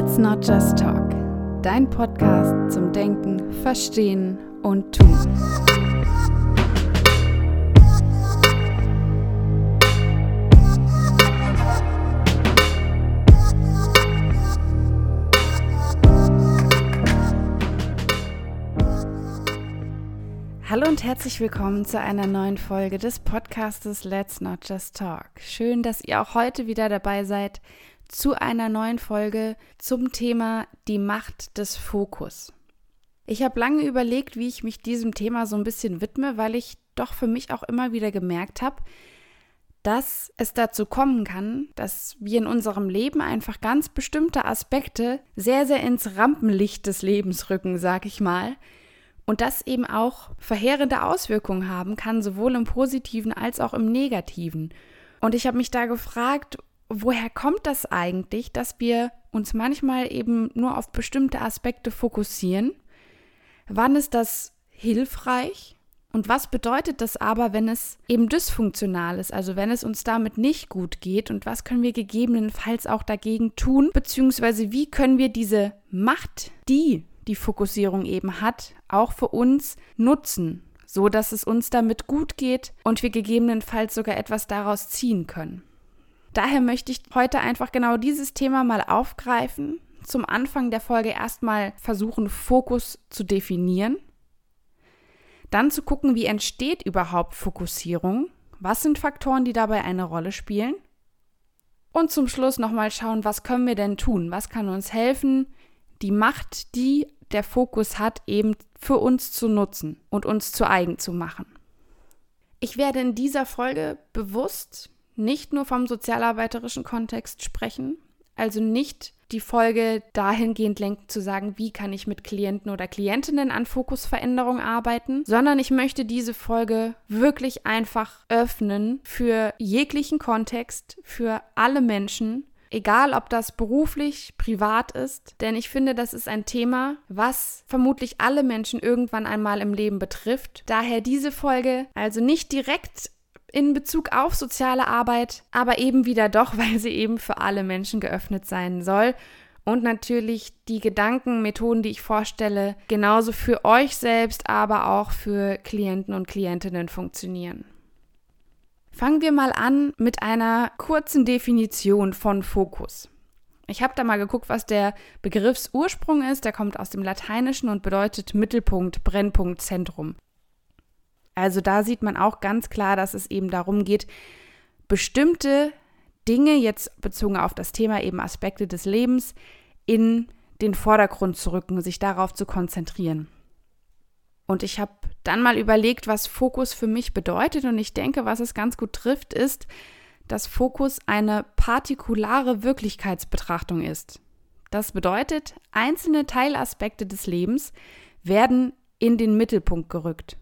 Let's Not Just Talk, dein Podcast zum Denken, Verstehen und Tun. Hallo und herzlich willkommen zu einer neuen Folge des Podcastes Let's Not Just Talk. Schön, dass ihr auch heute wieder dabei seid zu einer neuen Folge zum Thema die Macht des Fokus. Ich habe lange überlegt, wie ich mich diesem Thema so ein bisschen widme, weil ich doch für mich auch immer wieder gemerkt habe, dass es dazu kommen kann, dass wir in unserem Leben einfach ganz bestimmte Aspekte sehr, sehr ins Rampenlicht des Lebens rücken, sag ich mal. Und das eben auch verheerende Auswirkungen haben kann, sowohl im positiven als auch im negativen. Und ich habe mich da gefragt, woher kommt das eigentlich, dass wir uns manchmal eben nur auf bestimmte Aspekte fokussieren? Wann ist das hilfreich? Und was bedeutet das aber, wenn es eben dysfunktional ist, also wenn es uns damit nicht gut geht? Und was können wir gegebenenfalls auch dagegen tun? Beziehungsweise wie können wir diese Macht, die die Fokussierung eben hat, auch für uns nutzen, so dass es uns damit gut geht und wir gegebenenfalls sogar etwas daraus ziehen können? Daher möchte ich heute einfach genau dieses Thema mal aufgreifen. Zum Anfang der Folge erstmal versuchen, Fokus zu definieren. Dann zu gucken, wie entsteht überhaupt Fokussierung? Was sind Faktoren, die dabei eine Rolle spielen? Und zum Schluss nochmal schauen, was können wir denn tun? Was kann uns helfen, die Macht, die der Fokus hat, eben für uns zu nutzen und uns zu eigen zu machen? Ich werde in dieser Folge bewusst nicht nur vom sozialarbeiterischen Kontext sprechen, also nicht die Folge dahingehend lenken zu sagen, wie kann ich mit Klienten oder Klientinnen an Fokusveränderung arbeiten, sondern ich möchte diese Folge wirklich einfach öffnen für jeglichen Kontext, für alle Menschen, egal ob das beruflich, privat ist, denn ich finde, das ist ein Thema, was vermutlich alle Menschen irgendwann einmal im Leben betrifft. Daher diese Folge also nicht direkt in Bezug auf soziale Arbeit, aber eben wieder doch, weil sie eben für alle Menschen geöffnet sein soll. Und natürlich die Gedanken, Methoden, die ich vorstelle, genauso für euch selbst, aber auch für Klienten und Klientinnen funktionieren. Fangen wir mal an mit einer kurzen Definition von Fokus. Ich habe da mal geguckt, was der Begriffsursprung ist. Der kommt aus dem Lateinischen und bedeutet Mittelpunkt, Brennpunkt, Zentrum. Also da sieht man auch ganz klar, dass es eben darum geht, bestimmte Dinge, jetzt bezogen auf das Thema eben Aspekte des Lebens, in den Vordergrund zu rücken, sich darauf zu konzentrieren. Und ich habe dann mal überlegt, was Fokus für mich bedeutet. Und ich denke, was es ganz gut trifft, ist, dass Fokus eine partikulare Wirklichkeitsbetrachtung ist. Das bedeutet, einzelne Teilaspekte des Lebens werden in den Mittelpunkt gerückt.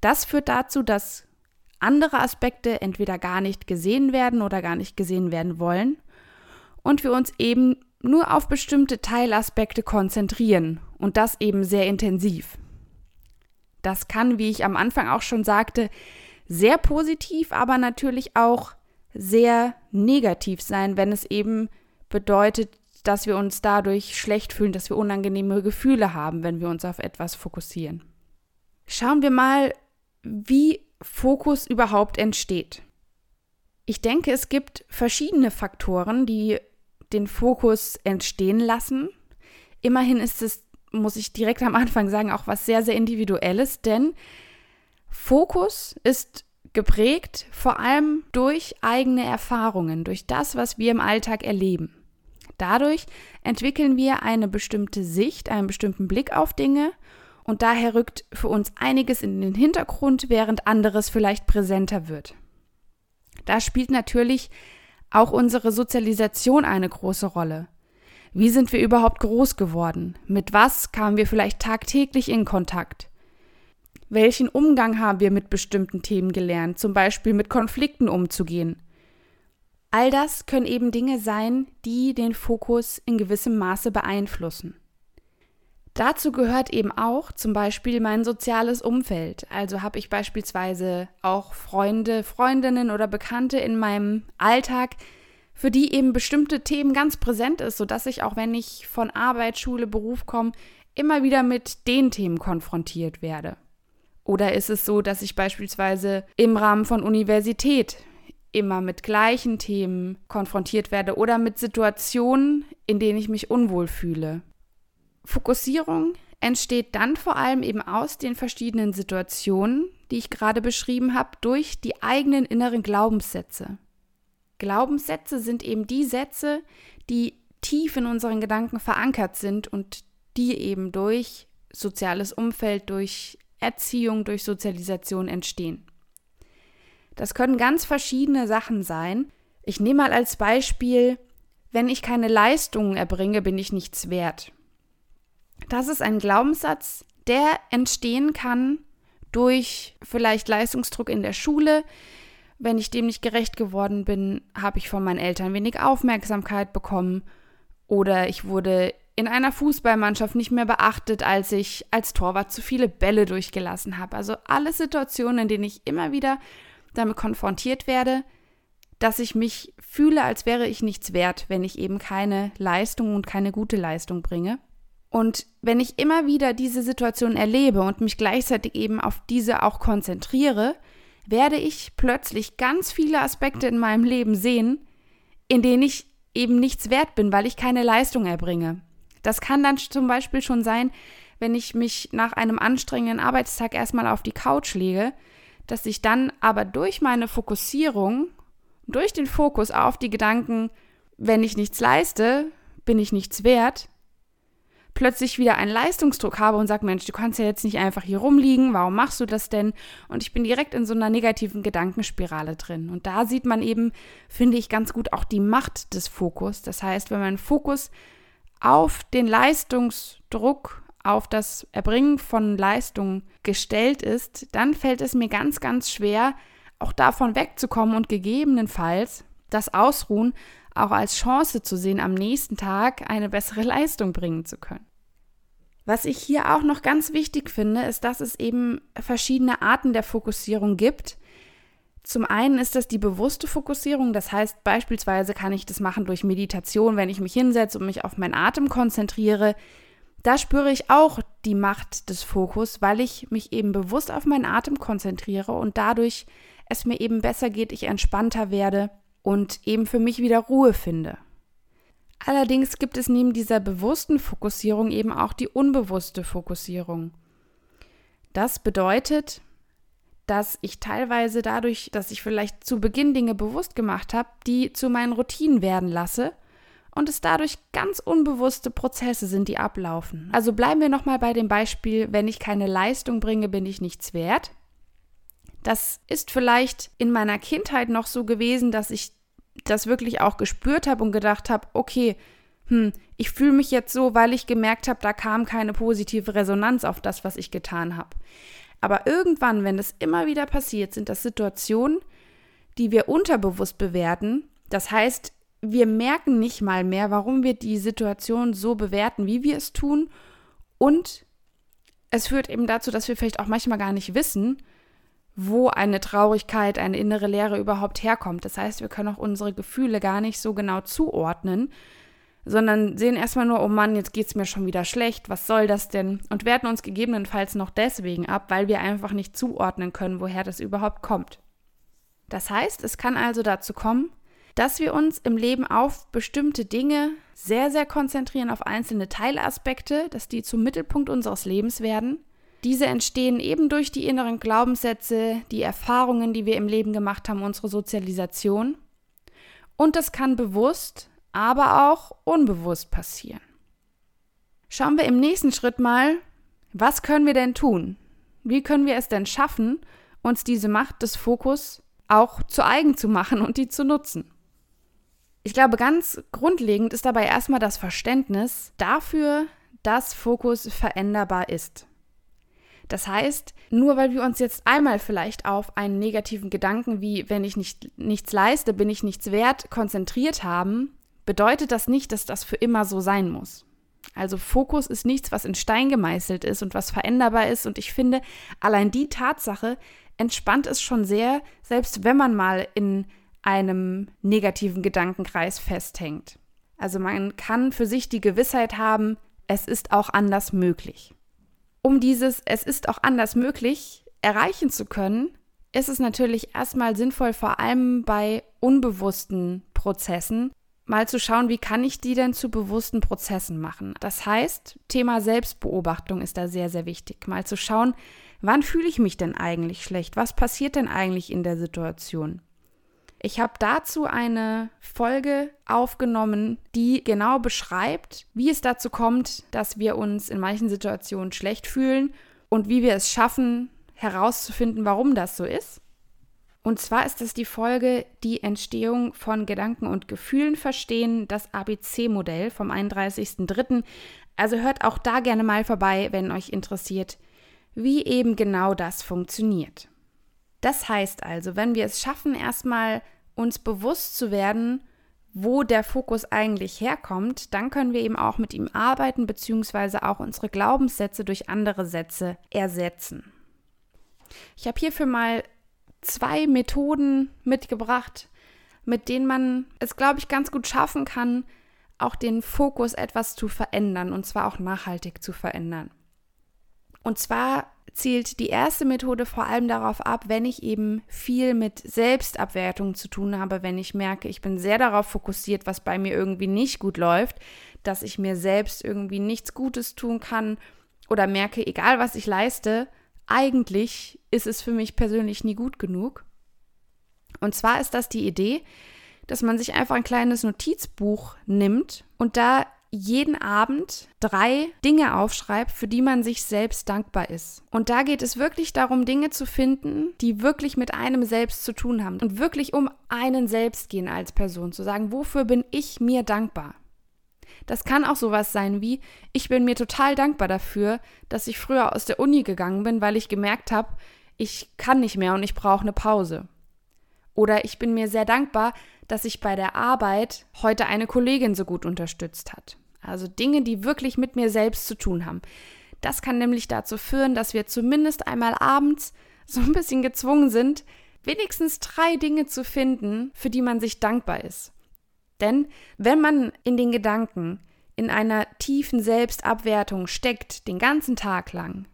Das führt dazu, dass andere Aspekte entweder gar nicht gesehen werden oder gar nicht gesehen werden wollen und wir uns eben nur auf bestimmte Teilaspekte konzentrieren und das eben sehr intensiv. Das kann, wie ich am Anfang auch schon sagte, sehr positiv, aber natürlich auch sehr negativ sein, wenn es eben bedeutet, dass wir uns dadurch schlecht fühlen, dass wir unangenehme Gefühle haben, wenn wir uns auf etwas fokussieren. Schauen wir mal, wie Fokus überhaupt entsteht. Ich denke, es gibt verschiedene Faktoren, die den Fokus entstehen lassen. Immerhin ist es, muss ich direkt am Anfang sagen, auch was sehr, sehr individuelles, denn Fokus ist geprägt vor allem durch eigene Erfahrungen, durch das, was wir im Alltag erleben. Dadurch entwickeln wir eine bestimmte Sicht, einen bestimmten Blick auf Dinge und daher rückt für uns einiges in den Hintergrund, während anderes vielleicht präsenter wird. Da spielt natürlich auch unsere Sozialisation eine große Rolle. Wie sind wir überhaupt groß geworden? Mit was kamen wir vielleicht tagtäglich in Kontakt? Welchen Umgang haben wir mit bestimmten Themen gelernt, zum Beispiel mit Konflikten umzugehen? All das können eben Dinge sein, die den Fokus in gewissem Maße beeinflussen. Dazu gehört eben auch zum Beispiel mein soziales Umfeld. Also habe ich beispielsweise auch Freunde, Freundinnen oder Bekannte in meinem Alltag, für die eben bestimmte Themen ganz präsent ist, sodass ich auch wenn ich von Arbeit, Schule, Beruf komme, immer wieder mit den Themen konfrontiert werde. Oder ist es so, dass ich beispielsweise im Rahmen von Universität immer mit gleichen Themen konfrontiert werde oder mit Situationen, in denen ich mich unwohl fühle? Fokussierung entsteht dann vor allem eben aus den verschiedenen Situationen, die ich gerade beschrieben habe, durch die eigenen inneren Glaubenssätze. Glaubenssätze sind eben die Sätze, die tief in unseren Gedanken verankert sind und die eben durch soziales Umfeld, durch Erziehung, durch Sozialisation entstehen. Das können ganz verschiedene Sachen sein. Ich nehme mal als Beispiel, wenn ich keine Leistungen erbringe, bin ich nichts wert. Das ist ein Glaubenssatz, der entstehen kann durch vielleicht Leistungsdruck in der Schule. Wenn ich dem nicht gerecht geworden bin, habe ich von meinen Eltern wenig Aufmerksamkeit bekommen oder ich wurde in einer Fußballmannschaft nicht mehr beachtet, als ich als Torwart zu viele Bälle durchgelassen habe. Also alle Situationen, in denen ich immer wieder damit konfrontiert werde, dass ich mich fühle, als wäre ich nichts wert, wenn ich eben keine Leistung und keine gute Leistung bringe. Und wenn ich immer wieder diese Situation erlebe und mich gleichzeitig eben auf diese auch konzentriere, werde ich plötzlich ganz viele Aspekte in meinem Leben sehen, in denen ich eben nichts wert bin, weil ich keine Leistung erbringe. Das kann dann zum Beispiel schon sein, wenn ich mich nach einem anstrengenden Arbeitstag erstmal auf die Couch lege, dass ich dann aber durch meine Fokussierung, durch den Fokus auf die Gedanken, wenn ich nichts leiste, bin ich nichts wert, plötzlich wieder einen Leistungsdruck habe und sage, Mensch, du kannst ja jetzt nicht einfach hier rumliegen, warum machst du das denn? Und ich bin direkt in so einer negativen Gedankenspirale drin. Und da sieht man eben, finde ich, ganz gut auch die Macht des Fokus. Das heißt, wenn man Fokus auf den Leistungsdruck, auf das Erbringen von Leistung gestellt ist, dann fällt es mir ganz, ganz schwer, auch davon wegzukommen und gegebenenfalls das Ausruhen auch als Chance zu sehen, am nächsten Tag eine bessere Leistung bringen zu können. Was ich hier auch noch ganz wichtig finde, ist, dass es eben verschiedene Arten der Fokussierung gibt. Zum einen ist das die bewusste Fokussierung, das heißt beispielsweise kann ich das machen durch Meditation, wenn ich mich hinsetze und mich auf meinen Atem konzentriere. Da spüre ich auch die Macht des Fokus, weil ich mich eben bewusst auf meinen Atem konzentriere und dadurch es mir eben besser geht, ich entspannter werde und eben für mich wieder Ruhe finde. Allerdings gibt es neben dieser bewussten Fokussierung eben auch die unbewusste Fokussierung. Das bedeutet, dass ich teilweise dadurch, dass ich vielleicht zu Beginn Dinge bewusst gemacht habe, die zu meinen Routinen werden lasse und es dadurch ganz unbewusste Prozesse sind, die ablaufen. Also bleiben wir nochmal bei dem Beispiel, wenn ich keine Leistung bringe, bin ich nichts wert. Das ist vielleicht in meiner Kindheit noch so gewesen, dass ich das wirklich auch gespürt habe und gedacht habe, okay, hm, ich fühle mich jetzt so, weil ich gemerkt habe, da kam keine positive Resonanz auf das, was ich getan habe. Aber irgendwann, wenn das immer wieder passiert, sind das Situationen, die wir unterbewusst bewerten. Das heißt, wir merken nicht mal mehr, warum wir die Situation so bewerten, wie wir es tun. Und es führt eben dazu, dass wir vielleicht auch manchmal gar nicht wissen, wo eine Traurigkeit, eine innere Leere überhaupt herkommt. Das heißt, wir können auch unsere Gefühle gar nicht so genau zuordnen, sondern sehen erstmal nur, oh Mann, jetzt geht es mir schon wieder schlecht, was soll das denn? Und werten uns gegebenenfalls noch deswegen ab, weil wir einfach nicht zuordnen können, woher das überhaupt kommt. Das heißt, es kann also dazu kommen, dass wir uns im Leben auf bestimmte Dinge sehr, sehr konzentrieren, auf einzelne Teilaspekte, dass die zum Mittelpunkt unseres Lebens werden diese entstehen eben durch die inneren Glaubenssätze, die Erfahrungen, die wir im Leben gemacht haben, unsere Sozialisation. Und das kann bewusst, aber auch unbewusst passieren. Schauen wir im nächsten Schritt mal, was können wir denn tun? Wie können wir es denn schaffen, uns diese Macht des Fokus auch zu eigen zu machen und die zu nutzen? Ich glaube, ganz grundlegend ist dabei erstmal das Verständnis dafür, dass Fokus veränderbar ist. Das heißt, nur weil wir uns jetzt einmal vielleicht auf einen negativen Gedanken wie wenn ich nicht, nichts leiste, bin ich nichts wert konzentriert haben, bedeutet das nicht, dass das für immer so sein muss. Also Fokus ist nichts, was in Stein gemeißelt ist und was veränderbar ist. Und ich finde, allein die Tatsache entspannt es schon sehr, selbst wenn man mal in einem negativen Gedankenkreis festhängt. Also man kann für sich die Gewissheit haben, es ist auch anders möglich. Um dieses Es ist auch anders möglich erreichen zu können, ist es natürlich erstmal sinnvoll, vor allem bei unbewussten Prozessen, mal zu schauen, wie kann ich die denn zu bewussten Prozessen machen. Das heißt, Thema Selbstbeobachtung ist da sehr, sehr wichtig. Mal zu schauen, wann fühle ich mich denn eigentlich schlecht? Was passiert denn eigentlich in der Situation? Ich habe dazu eine Folge aufgenommen, die genau beschreibt, wie es dazu kommt, dass wir uns in manchen Situationen schlecht fühlen und wie wir es schaffen, herauszufinden, warum das so ist. Und zwar ist es die Folge Die Entstehung von Gedanken und Gefühlen verstehen, das ABC-Modell vom 31.03. Also hört auch da gerne mal vorbei, wenn euch interessiert, wie eben genau das funktioniert. Das heißt also, wenn wir es schaffen, erstmal uns bewusst zu werden, wo der Fokus eigentlich herkommt, dann können wir eben auch mit ihm arbeiten, beziehungsweise auch unsere Glaubenssätze durch andere Sätze ersetzen. Ich habe hierfür mal zwei Methoden mitgebracht, mit denen man es, glaube ich, ganz gut schaffen kann, auch den Fokus etwas zu verändern und zwar auch nachhaltig zu verändern. Und zwar zielt die erste Methode vor allem darauf ab, wenn ich eben viel mit Selbstabwertung zu tun habe, wenn ich merke, ich bin sehr darauf fokussiert, was bei mir irgendwie nicht gut läuft, dass ich mir selbst irgendwie nichts Gutes tun kann oder merke, egal was ich leiste, eigentlich ist es für mich persönlich nie gut genug. Und zwar ist das die Idee, dass man sich einfach ein kleines Notizbuch nimmt und da jeden Abend drei Dinge aufschreibt, für die man sich selbst dankbar ist. Und da geht es wirklich darum, Dinge zu finden, die wirklich mit einem selbst zu tun haben und wirklich um einen selbst gehen als Person, zu sagen, wofür bin ich mir dankbar? Das kann auch sowas sein wie, ich bin mir total dankbar dafür, dass ich früher aus der Uni gegangen bin, weil ich gemerkt habe, ich kann nicht mehr und ich brauche eine Pause. Oder ich bin mir sehr dankbar, dass ich bei der Arbeit heute eine Kollegin so gut unterstützt hat. Also Dinge, die wirklich mit mir selbst zu tun haben. Das kann nämlich dazu führen, dass wir zumindest einmal abends so ein bisschen gezwungen sind, wenigstens drei Dinge zu finden, für die man sich dankbar ist. Denn wenn man in den Gedanken in einer tiefen Selbstabwertung steckt, den ganzen Tag lang,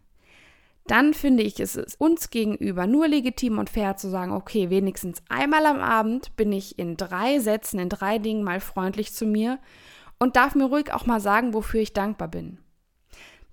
dann finde ich es uns gegenüber nur legitim und fair zu sagen, okay, wenigstens einmal am Abend bin ich in drei Sätzen, in drei Dingen mal freundlich zu mir und darf mir ruhig auch mal sagen, wofür ich dankbar bin.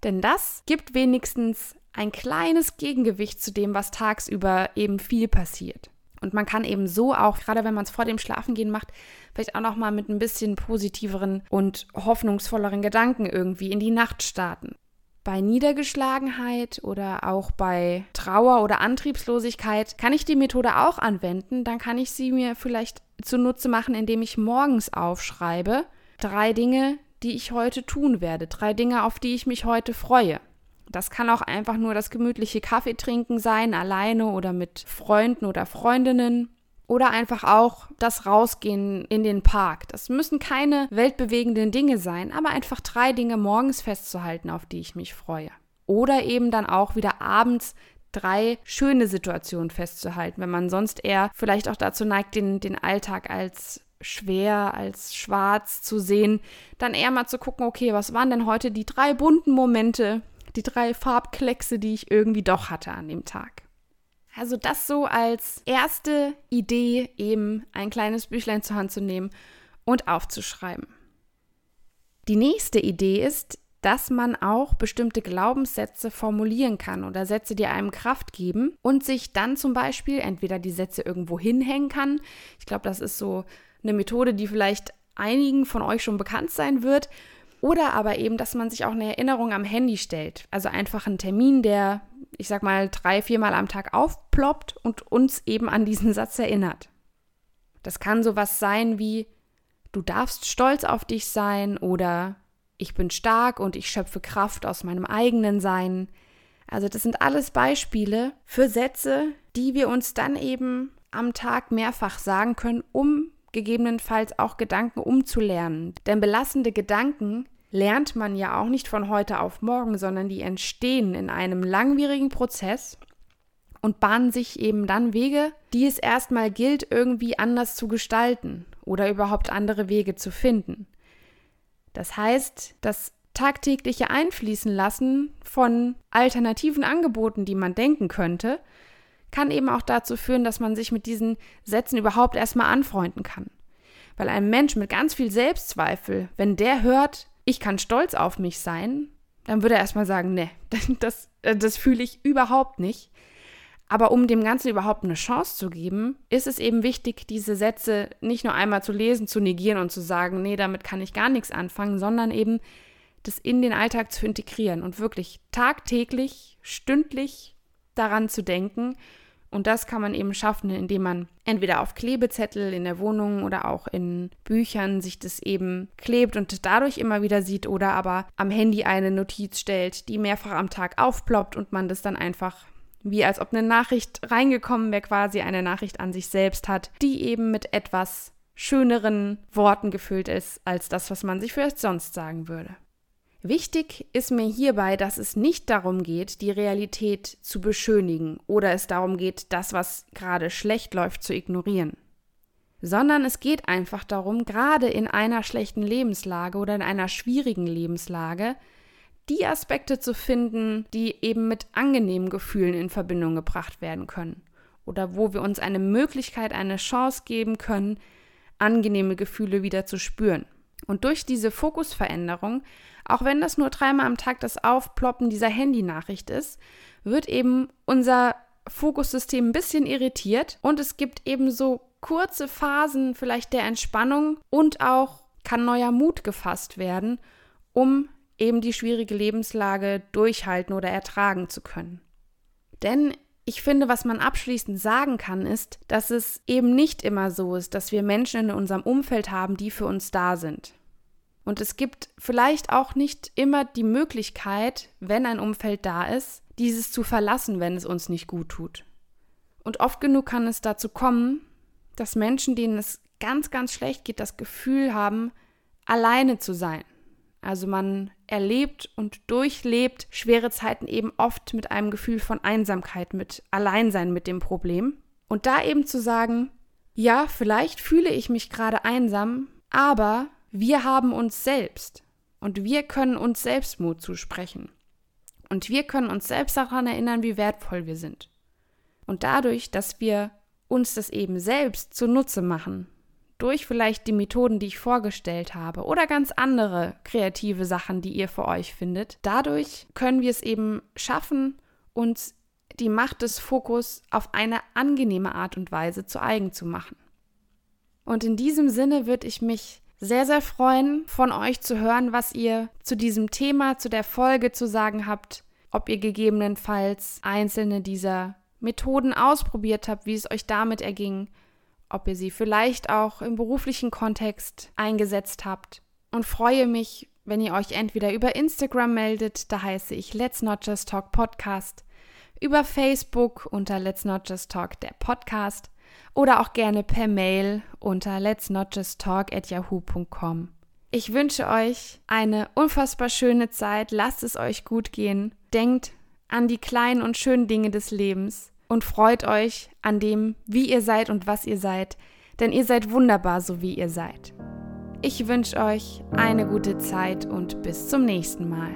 Denn das gibt wenigstens ein kleines Gegengewicht zu dem, was tagsüber eben viel passiert. Und man kann eben so auch, gerade wenn man es vor dem Schlafengehen macht, vielleicht auch noch mal mit ein bisschen positiveren und hoffnungsvolleren Gedanken irgendwie in die Nacht starten. Bei Niedergeschlagenheit oder auch bei Trauer oder Antriebslosigkeit kann ich die Methode auch anwenden. Dann kann ich sie mir vielleicht zunutze machen, indem ich morgens aufschreibe, drei Dinge, die ich heute tun werde, drei Dinge, auf die ich mich heute freue. Das kann auch einfach nur das gemütliche Kaffee trinken sein, alleine oder mit Freunden oder Freundinnen. Oder einfach auch das Rausgehen in den Park. Das müssen keine weltbewegenden Dinge sein, aber einfach drei Dinge morgens festzuhalten, auf die ich mich freue. Oder eben dann auch wieder abends drei schöne Situationen festzuhalten, wenn man sonst eher vielleicht auch dazu neigt, den, den Alltag als schwer, als schwarz zu sehen, dann eher mal zu gucken, okay, was waren denn heute die drei bunten Momente, die drei Farbkleckse, die ich irgendwie doch hatte an dem Tag. Also das so als erste Idee, eben ein kleines Büchlein zur Hand zu nehmen und aufzuschreiben. Die nächste Idee ist, dass man auch bestimmte Glaubenssätze formulieren kann oder Sätze, die einem Kraft geben und sich dann zum Beispiel entweder die Sätze irgendwo hinhängen kann. Ich glaube, das ist so eine Methode, die vielleicht einigen von euch schon bekannt sein wird oder aber eben, dass man sich auch eine Erinnerung am Handy stellt. Also einfach einen Termin, der, ich sag mal, drei, viermal am Tag aufploppt und uns eben an diesen Satz erinnert. Das kann sowas sein wie, du darfst stolz auf dich sein oder ich bin stark und ich schöpfe Kraft aus meinem eigenen Sein. Also das sind alles Beispiele für Sätze, die wir uns dann eben am Tag mehrfach sagen können, um gegebenenfalls auch Gedanken umzulernen. Denn belastende Gedanken lernt man ja auch nicht von heute auf morgen, sondern die entstehen in einem langwierigen Prozess und bahnen sich eben dann Wege, die es erstmal gilt, irgendwie anders zu gestalten oder überhaupt andere Wege zu finden. Das heißt, das tagtägliche Einfließen lassen von alternativen Angeboten, die man denken könnte, kann eben auch dazu führen, dass man sich mit diesen Sätzen überhaupt erstmal anfreunden kann. Weil ein Mensch mit ganz viel Selbstzweifel, wenn der hört, ich kann stolz auf mich sein, dann würde er erstmal sagen, nee, das, äh, das fühle ich überhaupt nicht. Aber um dem Ganzen überhaupt eine Chance zu geben, ist es eben wichtig, diese Sätze nicht nur einmal zu lesen, zu negieren und zu sagen, nee, damit kann ich gar nichts anfangen, sondern eben das in den Alltag zu integrieren und wirklich tagtäglich, stündlich daran zu denken. Und das kann man eben schaffen, indem man entweder auf Klebezettel in der Wohnung oder auch in Büchern sich das eben klebt und dadurch immer wieder sieht oder aber am Handy eine Notiz stellt, die mehrfach am Tag aufploppt und man das dann einfach wie als ob eine Nachricht reingekommen wäre, quasi eine Nachricht an sich selbst hat, die eben mit etwas schöneren Worten gefüllt ist als das, was man sich vielleicht sonst sagen würde. Wichtig ist mir hierbei, dass es nicht darum geht, die Realität zu beschönigen oder es darum geht, das, was gerade schlecht läuft, zu ignorieren. Sondern es geht einfach darum, gerade in einer schlechten Lebenslage oder in einer schwierigen Lebenslage, die Aspekte zu finden, die eben mit angenehmen Gefühlen in Verbindung gebracht werden können. Oder wo wir uns eine Möglichkeit, eine Chance geben können, angenehme Gefühle wieder zu spüren. Und durch diese Fokusveränderung auch wenn das nur dreimal am Tag das Aufploppen dieser Handynachricht ist, wird eben unser Fokussystem ein bisschen irritiert und es gibt eben so kurze Phasen vielleicht der Entspannung und auch kann neuer Mut gefasst werden, um eben die schwierige Lebenslage durchhalten oder ertragen zu können. Denn ich finde, was man abschließend sagen kann, ist, dass es eben nicht immer so ist, dass wir Menschen in unserem Umfeld haben, die für uns da sind. Und es gibt vielleicht auch nicht immer die Möglichkeit, wenn ein Umfeld da ist, dieses zu verlassen, wenn es uns nicht gut tut. Und oft genug kann es dazu kommen, dass Menschen, denen es ganz, ganz schlecht geht, das Gefühl haben, alleine zu sein. Also man erlebt und durchlebt schwere Zeiten eben oft mit einem Gefühl von Einsamkeit, mit Alleinsein mit dem Problem. Und da eben zu sagen, ja, vielleicht fühle ich mich gerade einsam, aber wir haben uns selbst und wir können uns selbst Mut zusprechen. Und wir können uns selbst daran erinnern, wie wertvoll wir sind. Und dadurch, dass wir uns das eben selbst zunutze machen, durch vielleicht die Methoden, die ich vorgestellt habe oder ganz andere kreative Sachen, die ihr für euch findet, dadurch können wir es eben schaffen, uns die Macht des Fokus auf eine angenehme Art und Weise zu eigen zu machen. Und in diesem Sinne würde ich mich sehr, sehr freuen, von euch zu hören, was ihr zu diesem Thema, zu der Folge zu sagen habt, ob ihr gegebenenfalls einzelne dieser Methoden ausprobiert habt, wie es euch damit erging, ob ihr sie vielleicht auch im beruflichen Kontext eingesetzt habt. Und freue mich, wenn ihr euch entweder über Instagram meldet, da heiße ich Let's Not Just Talk Podcast, über Facebook unter Let's Not Just Talk der Podcast oder auch gerne per Mail unter let's not just talk at yahoo.com. Ich wünsche euch eine unfassbar schöne Zeit, lasst es euch gut gehen, denkt an die kleinen und schönen Dinge des Lebens und freut euch an dem, wie ihr seid und was ihr seid, denn ihr seid wunderbar, so wie ihr seid. Ich wünsche euch eine gute Zeit und bis zum nächsten Mal.